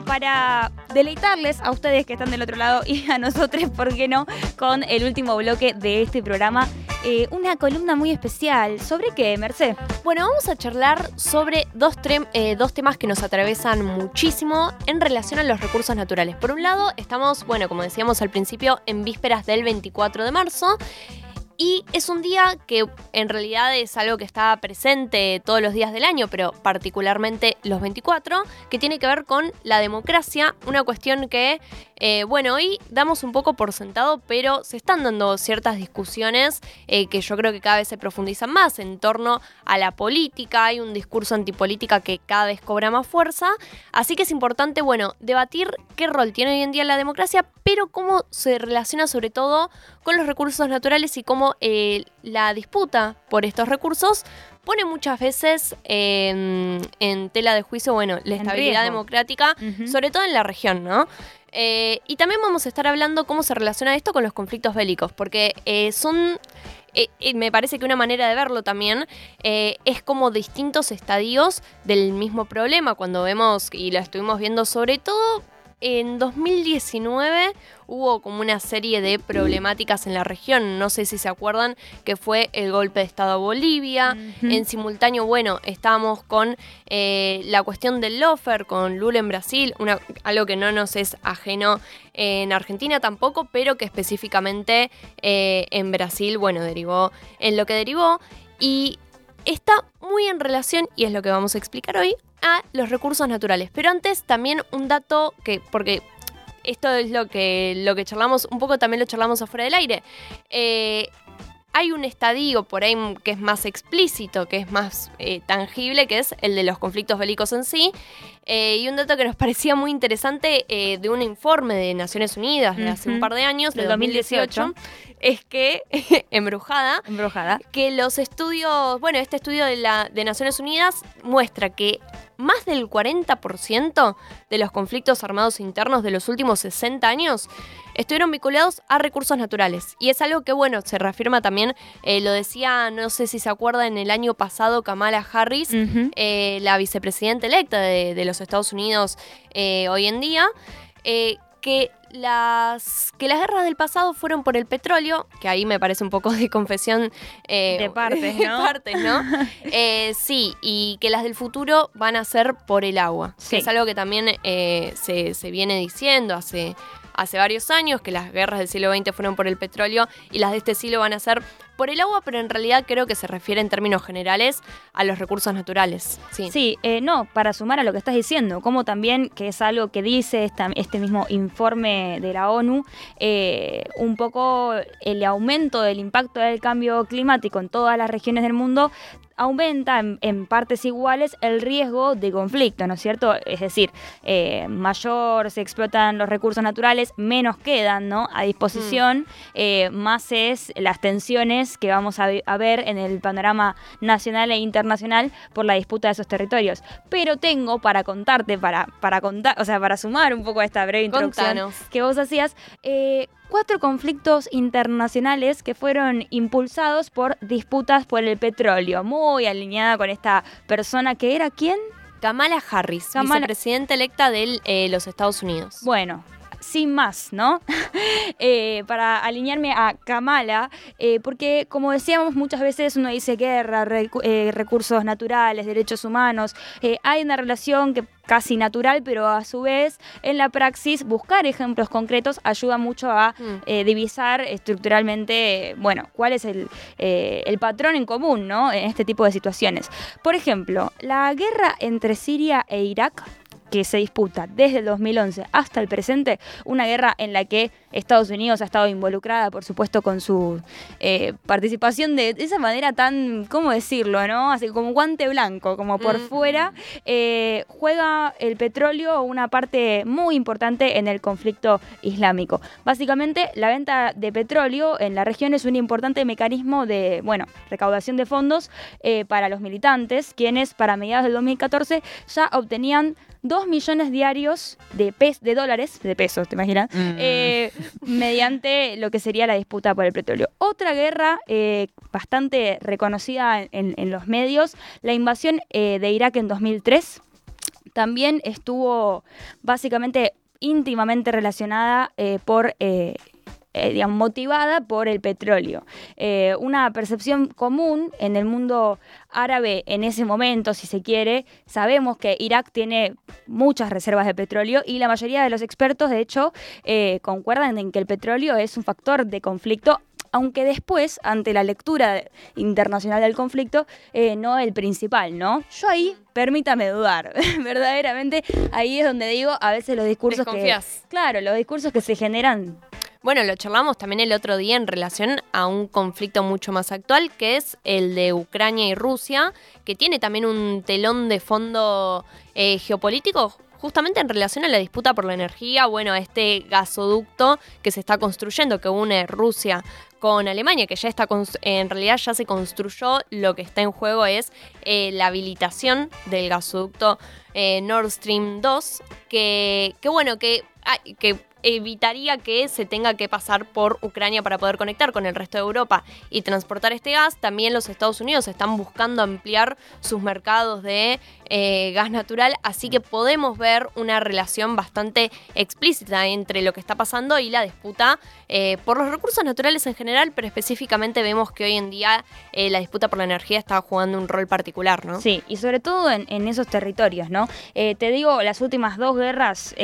para deleitarles a ustedes que están del otro lado y a nosotros, ¿por qué no? Con el último bloque de este programa. Eh, una columna muy especial. ¿Sobre qué, Merced? Bueno, vamos a charlar sobre dos, eh, dos temas que nos atravesan muchísimo en relación a los recursos naturales. Por un lado, estamos, bueno, como decíamos al principio, en vísperas del 24 de marzo. Y es un día que en realidad es algo que está presente todos los días del año, pero particularmente los 24, que tiene que ver con la democracia, una cuestión que eh, bueno, hoy damos un poco por sentado, pero se están dando ciertas discusiones eh, que yo creo que cada vez se profundizan más en torno a la política. Hay un discurso antipolítica que cada vez cobra más fuerza. Así que es importante, bueno, debatir qué rol tiene hoy en día la democracia, pero cómo se relaciona sobre todo con los recursos naturales y cómo eh, la disputa por estos recursos pone muchas veces en tela de juicio, bueno, la estabilidad democrática, sobre todo en la región, ¿no? Eh, y también vamos a estar hablando cómo se relaciona esto con los conflictos bélicos, porque eh, son, eh, me parece que una manera de verlo también es como distintos estadios del mismo problema, cuando vemos, y lo estuvimos viendo sobre todo en 2019 hubo como una serie de problemáticas en la región. No sé si se acuerdan que fue el golpe de Estado a Bolivia. En simultáneo, bueno, estábamos con eh, la cuestión del lofer, con Lula en Brasil, una, algo que no nos es ajeno en Argentina tampoco, pero que específicamente eh, en Brasil, bueno, derivó en lo que derivó. Y está muy en relación, y es lo que vamos a explicar hoy, a los recursos naturales. Pero antes también un dato que, porque esto es lo que, lo que charlamos, un poco también lo charlamos afuera del aire. Eh, hay un estadio por ahí que es más explícito, que es más eh, tangible, que es el de los conflictos bélicos en sí. Eh, y un dato que nos parecía muy interesante de un informe de Naciones Unidas de hace un par de años, del 2018, es que, embrujada, embrujada, que los estudios, bueno, este estudio de, la, de Naciones Unidas muestra que más del 40% de los conflictos armados internos de los últimos 60 años estuvieron vinculados a recursos naturales. Y es algo que, bueno, se reafirma también, eh, lo decía, no sé si se acuerda, en el año pasado Kamala Harris, eh, la vicepresidenta electa de, los Estados Unidos eh, hoy en día, que las, que las guerras del pasado fueron por el petróleo, que ahí me parece un poco de confesión eh, de partes, ¿no? Eh, sí, y que las del futuro van a ser por el agua. Que es algo que también eh, se, se, viene diciendo hace, hace varios años, que las guerras del siglo XX fueron por el petróleo y las de este siglo van a ser por el agua, pero en realidad creo que se refiere en términos generales a los recursos naturales. Sí, sí eh, no, para sumar a lo que estás diciendo, como también, que es algo que dice este mismo informe de la ONU, eh, un poco el aumento del impacto del cambio climático en todas las regiones del mundo aumenta en, partes iguales el riesgo de conflicto, ¿no es cierto? Es decir, eh, mayor se explotan los recursos naturales, menos quedan ¿no? a disposición, mm. eh, más es las tensiones que vamos a, ver en el panorama nacional e internacional por la disputa de esos territorios. Pero tengo para contarte, para, para contar, o sea, para sumar un poco a esta breve introducción que vos hacías, eh, cuatro conflictos internacionales que fueron impulsados por disputas por el petróleo, muy alineada con esta persona que era quién? Kamala Harris, vicepresidenta electa de eh, los Estados Unidos. Bueno, sin más, ¿no? Eh, para alinearme a Kamala, eh, porque como decíamos muchas veces uno dice guerra, recursos naturales, derechos humanos, hay una relación que casi natural, pero a su vez en la praxis buscar ejemplos concretos ayuda mucho a mm. eh, divisar estructuralmente, bueno, cuál es el, eh, el patrón en común, ¿no? En este tipo de situaciones. Por ejemplo, la guerra entre Siria e Irak que se disputa desde el 2011 hasta el presente, una guerra en la que Estados Unidos ha estado involucrada, por supuesto, con su eh, participación de, esa manera tan, ¿cómo decirlo? no Así como guante blanco, como por mm. fuera, eh, juega el petróleo una parte muy importante en el conflicto islámico. Básicamente, la venta de petróleo en la región es un importante mecanismo de, bueno, recaudación de fondos eh, para los militantes, quienes para mediados del 2014 ya obtenían 2 millones diarios de, de dólares, de pesos, ¿te imaginas? Mm. Eh, mediante lo que sería la disputa por el petróleo. Otra guerra eh, bastante reconocida en, los medios, la invasión eh, de Irak en 2003 también estuvo básicamente íntimamente relacionada eh, por eh, eh, digamos, motivada por el petróleo. Eh, una percepción común en el mundo árabe en ese momento, si se quiere, sabemos que Irak tiene muchas reservas de petróleo y la mayoría de los expertos, de hecho, eh, concuerdan en que el petróleo es un factor de conflicto aunque después, ante la lectura internacional del conflicto, no el principal, ¿no? Yo ahí, permítame dudar, verdaderamente, ahí es donde digo, a veces los discursos que... Claro, los discursos que se generan bueno, lo charlamos también el otro día en relación a un conflicto mucho más actual, que es el de Ucrania y Rusia, que tiene también un telón de fondo eh, geopolítico justamente en relación a la disputa por la energía, bueno, a este gasoducto que se está construyendo, que une Rusia con Alemania, que ya está, en realidad ya se construyó, lo que está en juego es eh, la habilitación del gasoducto eh, Nord Stream 2, que, que bueno, que, que evitaría que se tenga que pasar por Ucrania para poder conectar con el resto de Europa y transportar este gas. También los Estados Unidos están buscando ampliar sus mercados de eh, gas natural, así que podemos ver una relación bastante explícita entre lo que está pasando y la disputa eh, por los recursos naturales en general, pero específicamente vemos que hoy en día eh, la disputa por la energía está jugando un rol particular, ¿no? Sí, y sobre todo en, esos territorios, ¿no? te digo, las últimas dos guerras...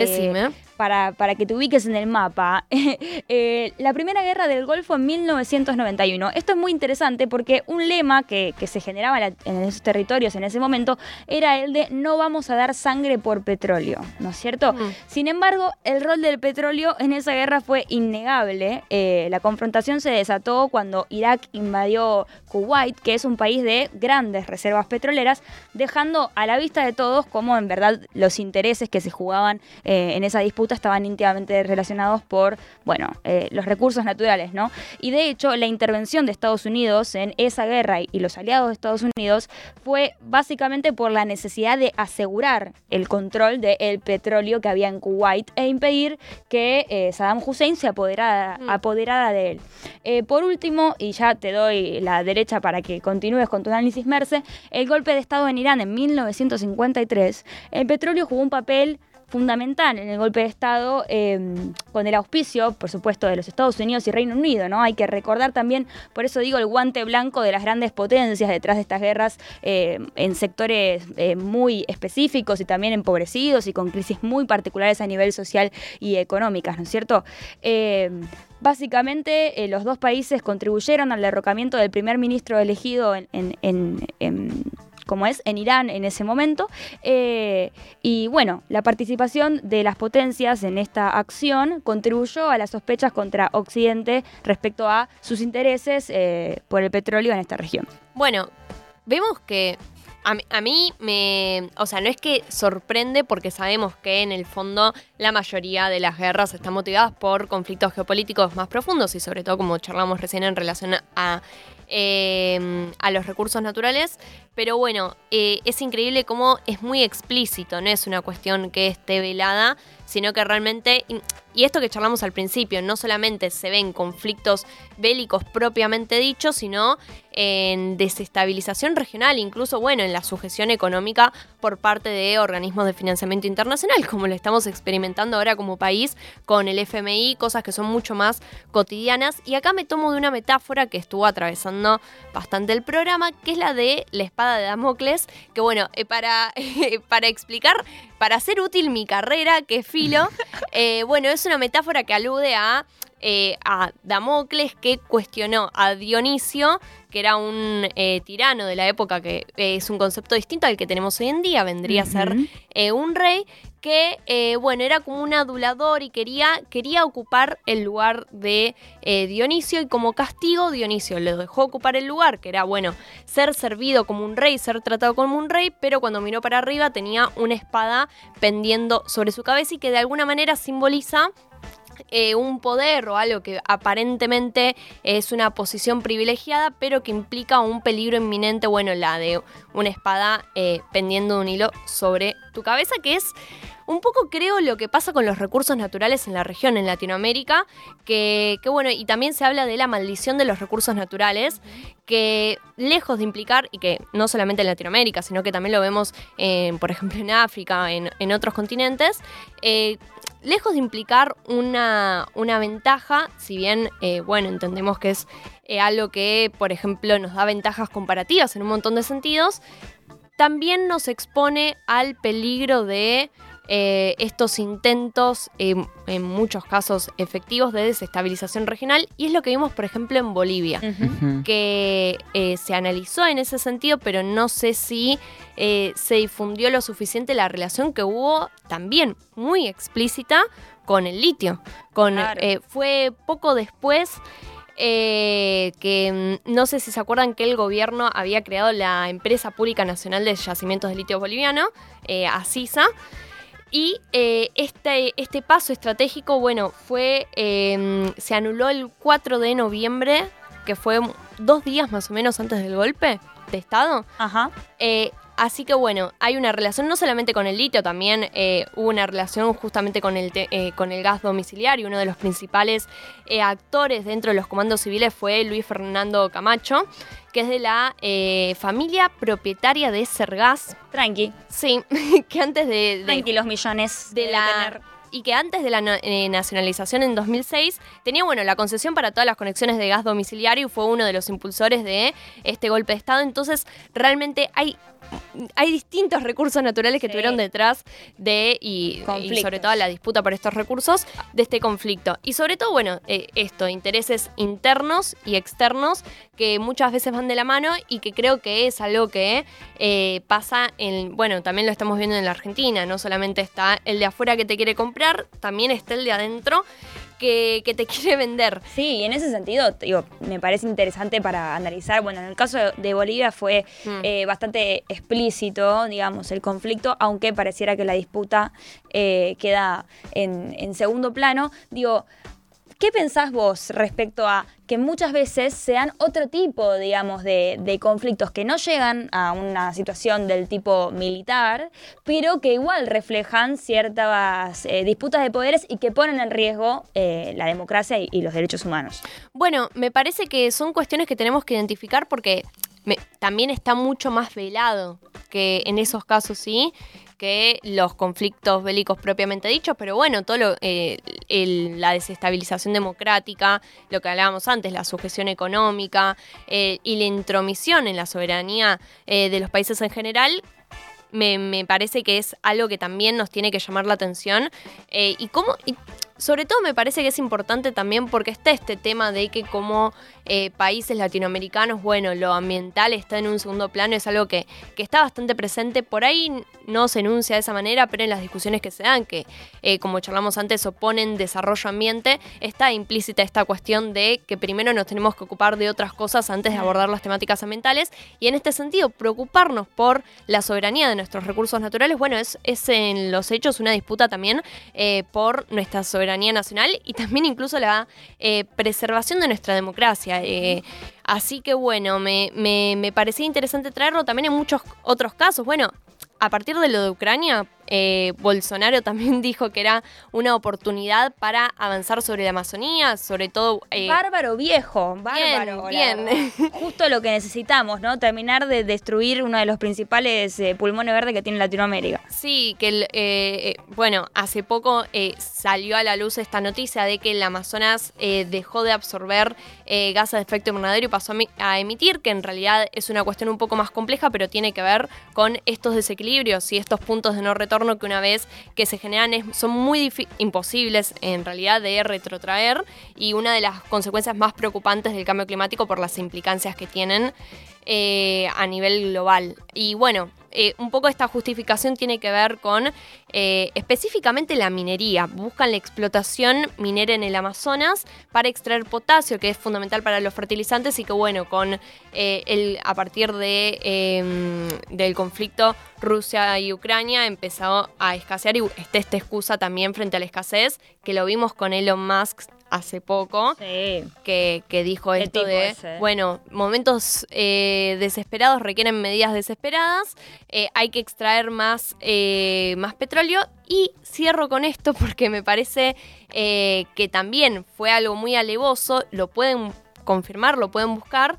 Para, para que te ubiques en el mapa, eh, la primera guerra del Golfo en 1991. Esto es muy interesante porque un lema que, se generaba en esos territorios en ese momento era el de no vamos a dar sangre por petróleo, ¿no es cierto? Mm. Sin embargo, el rol del petróleo en esa guerra fue innegable. Eh, la confrontación se desató cuando Irak invadió Kuwait, que es un país de grandes reservas petroleras, dejando a la vista de todos cómo en verdad los intereses que se jugaban eh, en esa disputa estaban íntimamente relacionados por, bueno, eh, los recursos naturales, ¿no? Y de hecho, la intervención de Estados Unidos en esa guerra y, los aliados de Estados Unidos fue básicamente por la necesidad de asegurar el control del petróleo que había en Kuwait e impedir que eh, Saddam Hussein se apoderara, mm. apoderara de él. Eh, por último, y ya te doy la derecha para que continúes con tu análisis, Merce, el golpe de Estado en Irán en 1953, el petróleo jugó un papel fundamental en el golpe de Estado em, con el auspicio, por supuesto, de los Estados Unidos y Reino Unido. ¿no? Hay que recordar también, por eso digo, el guante blanco de las grandes potencias detrás de estas guerras em, en sectores eh, muy específicos y también empobrecidos y con crisis muy particulares a nivel social y económicas, ¿no es cierto? Em, básicamente, eh, los dos países contribuyeron al derrocamiento del primer ministro elegido en como es en Irán en ese momento. Eh, y bueno, la participación de las potencias en esta acción contribuyó a las sospechas contra Occidente respecto a sus intereses eh, por el petróleo en esta región. Bueno, vemos que a, mí me. O sea, no es que sorprende porque sabemos que en el fondo la mayoría de las guerras están motivadas por conflictos geopolíticos más profundos y sobre todo, como charlamos recién en relación a, eh, a los recursos naturales. Pero bueno, eh, es increíble cómo es muy explícito, no es una cuestión que esté velada, sino que realmente, y esto que charlamos al principio, no solamente se ven conflictos bélicos propiamente dichos, sino en desestabilización regional, incluso, bueno, en la sujeción económica por parte de organismos de financiamiento internacional, como lo estamos experimentando ahora como país con el FMI, cosas que son mucho más cotidianas. Y acá me tomo de una metáfora que estuvo atravesando bastante el programa, que es la de la espada de Damocles, que bueno, eh, para, para explicar, para hacer útil mi carrera, que es filo, eh, bueno, es una metáfora que alude a, eh, a Damocles que cuestionó a Dionisio, que era un tirano de la época, que es un concepto distinto al que tenemos hoy en día, vendría a ser un rey, que, eh, bueno, era como un adulador y quería, quería ocupar el lugar de eh, Dionisio y como castigo Dionisio le dejó ocupar el lugar, que era, bueno, ser servido como un rey, ser tratado como un rey, pero cuando miró para arriba tenía una espada pendiendo sobre su cabeza y que de alguna manera simboliza eh, un poder o algo que aparentemente es una posición privilegiada, pero que implica un peligro inminente, bueno, la de una espada pendiendo de un hilo sobre tu cabeza, que es un poco creo lo que pasa con los recursos naturales en la región, en Latinoamérica, que, bueno, y también se habla de la maldición de los recursos naturales, que lejos de implicar, y que no solamente en Latinoamérica, sino que también lo vemos, por ejemplo, en África, en, otros continentes, eh, lejos de implicar una, ventaja, si bien, eh, bueno, entendemos que es eh, algo que, por ejemplo, nos da ventajas comparativas en un montón de sentidos, también nos expone al peligro de eh, estos intentos, en muchos casos efectivos, de desestabilización regional. Y es lo que vimos, por ejemplo, en Bolivia, que se analizó en ese sentido, pero no sé si se difundió lo suficiente la relación que hubo también muy explícita con el litio. Con, fue poco después eh, que mm, no sé si se acuerdan que el gobierno había creado la Empresa Pública Nacional de Yacimientos de Litio Boliviano, eh, ACISA. Y eh, este, este paso estratégico, bueno, fue. Em, se anuló el 4 de noviembre, que fue dos días más o menos antes del golpe de Estado. Ajá. Así que bueno, hay una relación no solamente con el litio, también eh, hubo una relación justamente con el, eh, con el gas domiciliario. Uno de los principales eh, actores dentro de los comandos civiles fue Luis Fernando Camacho, que es de la familia propietaria de Sergas. Tranqui. Sí, que antes de... Tranqui los millones de, la y que antes de la eh, nacionalización en 2006 tenía bueno la concesión para todas las conexiones de gas domiciliario y fue uno de los impulsores de este golpe de Estado. Entonces, realmente hay hay distintos recursos naturales que tuvieron detrás de, y, sobre todo la disputa por estos recursos, de este conflicto. Y sobre todo, bueno, eh, esto, intereses internos y externos que muchas veces van de la mano y que creo que es algo que eh, pasa en, bueno, también lo estamos viendo en la Argentina, no solamente está el de afuera que te quiere comprar, también está el de adentro que, te quiere vender. Sí, y en ese sentido, digo, me parece interesante para analizar. Bueno, en el caso de Bolivia fue mm. eh, bastante explícito, digamos, el conflicto, aunque pareciera que la disputa eh, queda en, en segundo plano. Digo, ¿Qué pensás vos respecto a que muchas veces sean otro tipo, digamos, de, conflictos que no llegan a una situación del tipo militar, pero que igual reflejan ciertas eh, disputas de poderes y que ponen en riesgo eh, la democracia y, los derechos humanos? Bueno, me parece que son cuestiones que tenemos que identificar porque también está mucho más velado que en esos casos, sí, que los conflictos bélicos propiamente dichos, pero bueno, todo lo, eh, la desestabilización democrática, lo que hablábamos antes, la sujeción económica eh, y la intromisión en la soberanía eh, de los países en general, me, parece que es algo que también nos tiene que llamar la atención. y cómo sobre todo me parece que es importante también porque está este tema de que como eh, países latinoamericanos, bueno, lo ambiental está en un segundo plano, es algo que, está bastante presente. Por ahí no se enuncia de esa manera, pero en las discusiones que se dan, que eh, como charlamos antes, oponen desarrollo ambiente, está implícita esta cuestión de que primero nos tenemos que ocupar de otras cosas antes de abordar las temáticas ambientales. Y en este sentido, preocuparnos por la soberanía de nuestros recursos naturales, bueno, es, es en los hechos una disputa también eh, por nuestra soberanía nacional y también incluso la eh, preservación de nuestra democracia. Eh, así que bueno, me, me parecía interesante traerlo también en muchos otros casos. Bueno, a partir de lo de Ucrania, eh, Bolsonaro también dijo que era una oportunidad para avanzar sobre la Amazonía, sobre todo... Eh, bárbaro viejo, bárbaro. Bien, Justo lo que necesitamos, ¿no? Terminar de destruir uno de los principales eh, pulmones verdes que tiene Latinoamérica. Sí, que bueno, hace poco salió a la luz esta noticia de que el Amazonas dejó de absorber gases de efecto invernadero y pasó a, emitir, que en realidad es una cuestión un poco más compleja, pero tiene que ver con estos desequilibrios y estos puntos de no retorno que una vez que se generan son muy imposibles en realidad de retrotraer y una de las consecuencias más preocupantes del cambio climático por las implicancias que tienen eh, a nivel global. Y bueno, eh, un poco esta justificación tiene que ver con eh, específicamente la minería. Buscan la explotación minera en el Amazonas para extraer potasio, que es fundamental para los fertilizantes y que bueno, con el, a partir de, em, del conflicto Rusia y Ucrania empezó a escasear y está esta excusa también frente a la escasez, que lo vimos con Elon Musk hace poco, Sí. que, que dijo ¿Qué esto de, ese? bueno, momentos eh, desesperados requieren medidas desesperadas, eh, hay que extraer más, eh, más petróleo y cierro con esto porque me parece eh, que también fue algo muy alevoso, lo pueden confirmar, lo pueden buscar.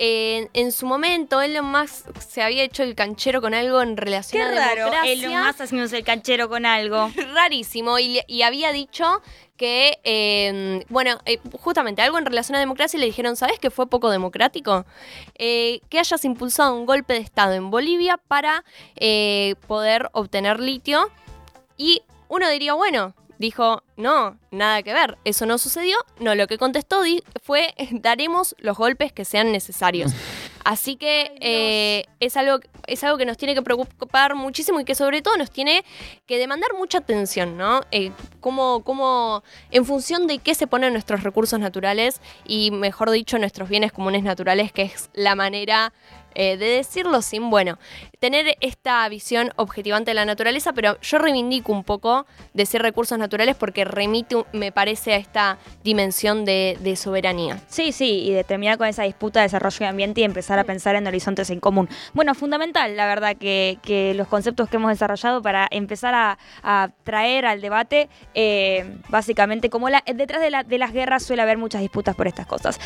Eh, en su momento, Elon Musk se había hecho el canchero con algo en relación Qué a raro, democracia Elon Musk haciéndose el canchero con algo. rarísimo y, había dicho que, eh, bueno, eh, justamente algo en relación a democracia y le dijeron, ¿sabes que fue poco democrático? Eh, que hayas impulsado un golpe de Estado en Bolivia para eh, poder obtener litio y uno diría, bueno, dijo, no, nada que ver, eso no sucedió. No, lo que contestó di- fue, daremos los golpes que sean necesarios. Así que eh, es, algo, es algo que nos tiene que preocupar muchísimo y que sobre todo nos tiene que demandar mucha atención, ¿no? Eh, cómo, cómo- en función de qué se ponen nuestros recursos naturales y, mejor dicho, nuestros bienes comunes naturales, que es la manera eh, de decirlo sin, bueno, tener esta visión objetivante de la naturaleza, pero yo reivindico un poco decir recursos naturales porque remite, me parece, a esta dimensión de, de soberanía. Sí, sí, y de terminar con esa disputa de desarrollo de ambiente y empezar a pensar en horizontes en común. Bueno, fundamental, la verdad, que, que los conceptos que hemos desarrollado para empezar a, a traer al debate, eh, básicamente, como la, detrás de, la- de las guerras suele haber muchas disputas por estas cosas.